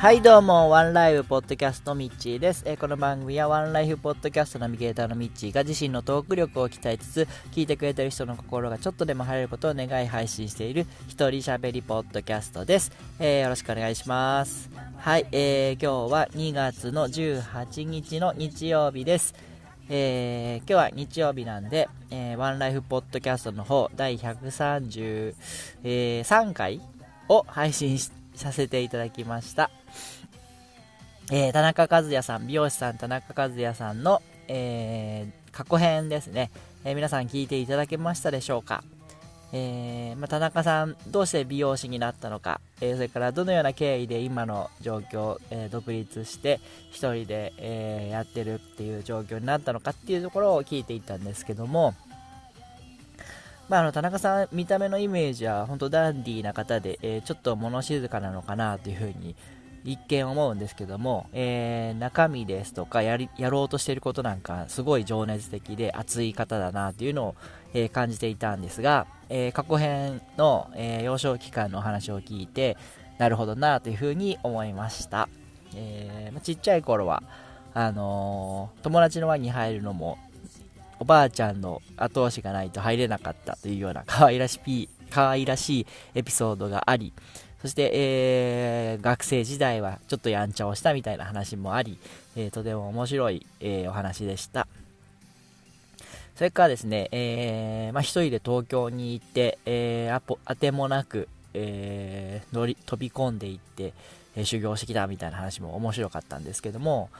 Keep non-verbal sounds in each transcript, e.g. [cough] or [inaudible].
はいどうも、ワンライフポッドキャストミッチーです。え、この番組はワンライフポッドキャストナビゲーターのミッチーが自身のトーク力を鍛えつつ、聞いてくれてる人の心がちょっとでも晴れることを願い配信している一人喋りポッドキャストです。えー、よろしくお願いします。はい、えー、今日は2月の18日の日曜日です。えー、今日は日曜日なんで、えー、ワンライフポッドキャストの方、第133回を配信させていただきました。え、田中和也さん、美容師さん田中和也さんの、え、過去編ですね、え、皆さん聞いていただけましたでしょうか、えまあ、田中さんどうして美容師になったのか、えそれからどのような経緯で今の状況、え独立して1人で、えやってるっていう状況になったのかっていうところを聞いていったんですけども、まあ、あの田中さん見た目のイメージは本当ダンディーな方で、えちょっと物静かなのかなというふうに一見思うんですけども、えー、中身ですとかやりやろうとしていることなんかすごい情熱的で熱い方だなというのを、えー、感じていたんですが、えー、過去編の、え幼少期間の話を聞いてなるほどなというふうに思いました、えちっちゃい頃はあの友達の輪に入るのもおばあちゃんの後押しがないと入れなかったというような可愛らしい可愛らしいエピソードがありそして、えー、学生時代はちょっとやんちゃをしたみたいな話もあり、えー、とても面白い、えー、お話でした。それからですね、えー、まあ、一人で東京に行って、えー、あぽ当てもなく、えー、乗り飛び込んでいって、え修行してきたみたいな話も面白かったんですけども、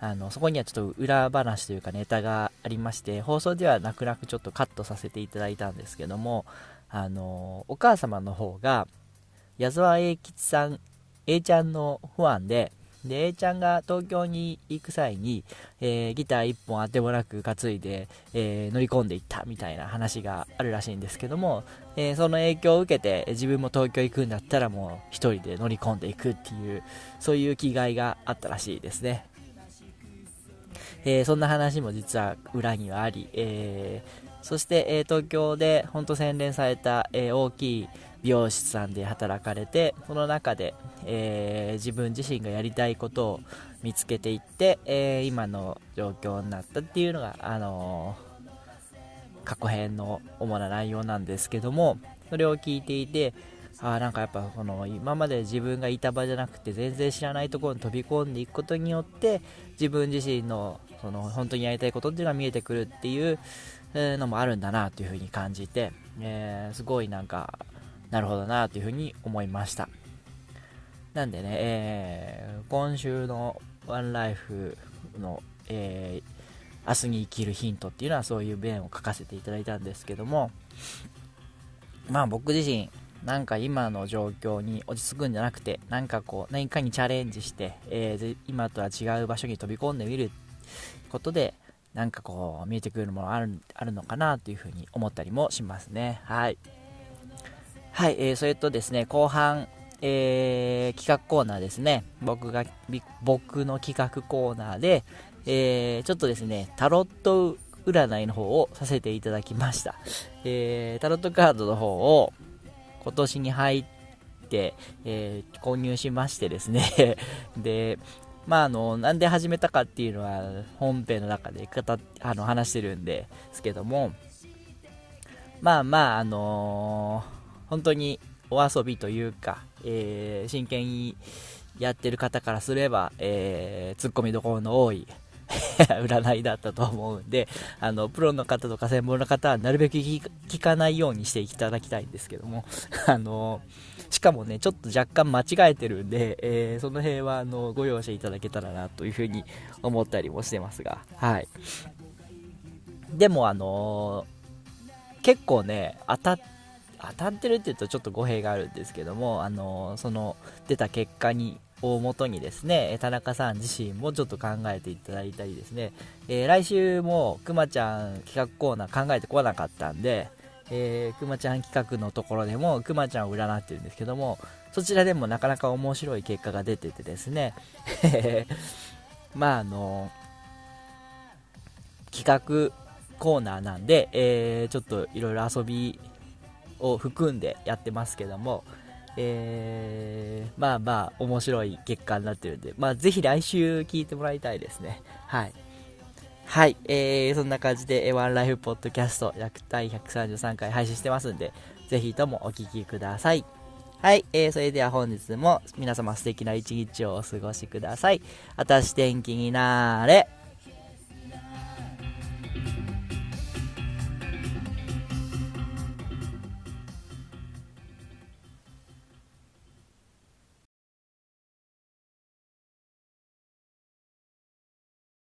あのそこにはちょっと裏話というかネタがありまして放送では泣く泣くちょっとカットさせていただいたんですけどもあのお母様の方が矢沢永吉さん A ちゃんのファンでで A ちゃんが東京に行く際に、えー、ギター1本あてもなく担いで、えー、乗り込んでいったみたいな話があるらしいんですけども、えー、その影響を受けて自分も東京行くんだったらもう1人で乗り込んでいくっていうそういう気概があったらしいですね、えそんな話も実は裏にはあり、えそして、え東京で本当洗練された、え大きい美容室さんで働かれてその中で、えー、自分自身がやりたいことを見つけていって、えー、今の状況になったっていうのが、あのー、過去編の主な内容なんですけどもそれを聞いていてあなんかやっぱこの今まで自分がいた場じゃなくて全然知らないところに飛び込んでいくことによって自分自身のその本当にやりたいことっていうのが見えてくるっていうのもあるんだなというふうに感じて、えー、すごいなんかなるほどなというふうに思いました。なんでね、えー、今週のワンライフの、えー、明日に生きるヒントっていうのはそういう弁を書かせていただいたんですけども、まあ僕自身、なんか今の状況に落ち着くんじゃなくて、なんかこう、何かにチャレンジして、えー、今とは違う場所に飛び込んでみることで、なんかこう、見えてくるものあるあるのかなというふうに思ったりもしますね。はい。はい、えー、それとですね、後半、えー、企画コーナーですね。僕が、僕の企画コーナーで、えー、ちょっとですね、タロット占いの方をさせていただきました。えー、タロットカードの方を今年に入って、えー、購入しましてですね [laughs] で、まあ、あの、なんで始めたかっていうのは本編の中で語あの話してるんですけども、まあまあ、あのー本当にお遊びというか、えー、真剣にやってる方からすれば、えー、ツッコミどころの多い [laughs] 占いだったと思うんで、あの、プロの方とか専門の方はなるべく聞かないようにしていただきたいんですけども、[laughs] あの、しかもね、ちょっと若干間違えてるんで、えー、その辺は、あの、ご容赦いただけたらなというふうに思ったりもしてますが、はい。でも、あの結構ね、当たって、当たってるって言うとちょっと語弊があるんですけども、あのその出た結果にをもとにですね、田中さん自身もちょっと考えていただいたりですね、えー、来週もくまちゃん企画コーナー考えてこなかったんで、えー、くまちゃん企画のところでもくまちゃんを占ってるんですけども、そちらでもなかなか面白い結果が出ててですね、[laughs] まああの企画コーナーなんで、えー、ちょっといろいろ遊びを含んでやってますけども、えー、まあまあ面白い結果になってるんで、まあぜひ来週聞いてもらいたいですね。はい。はい、えー、そんな感じで、ワンライフポッドキャスト、第133回配信してますんで、ぜひともお聴きください。はい、えー、それでは本日も皆様素敵な一日をお過ごしください。あたし天気になーれ。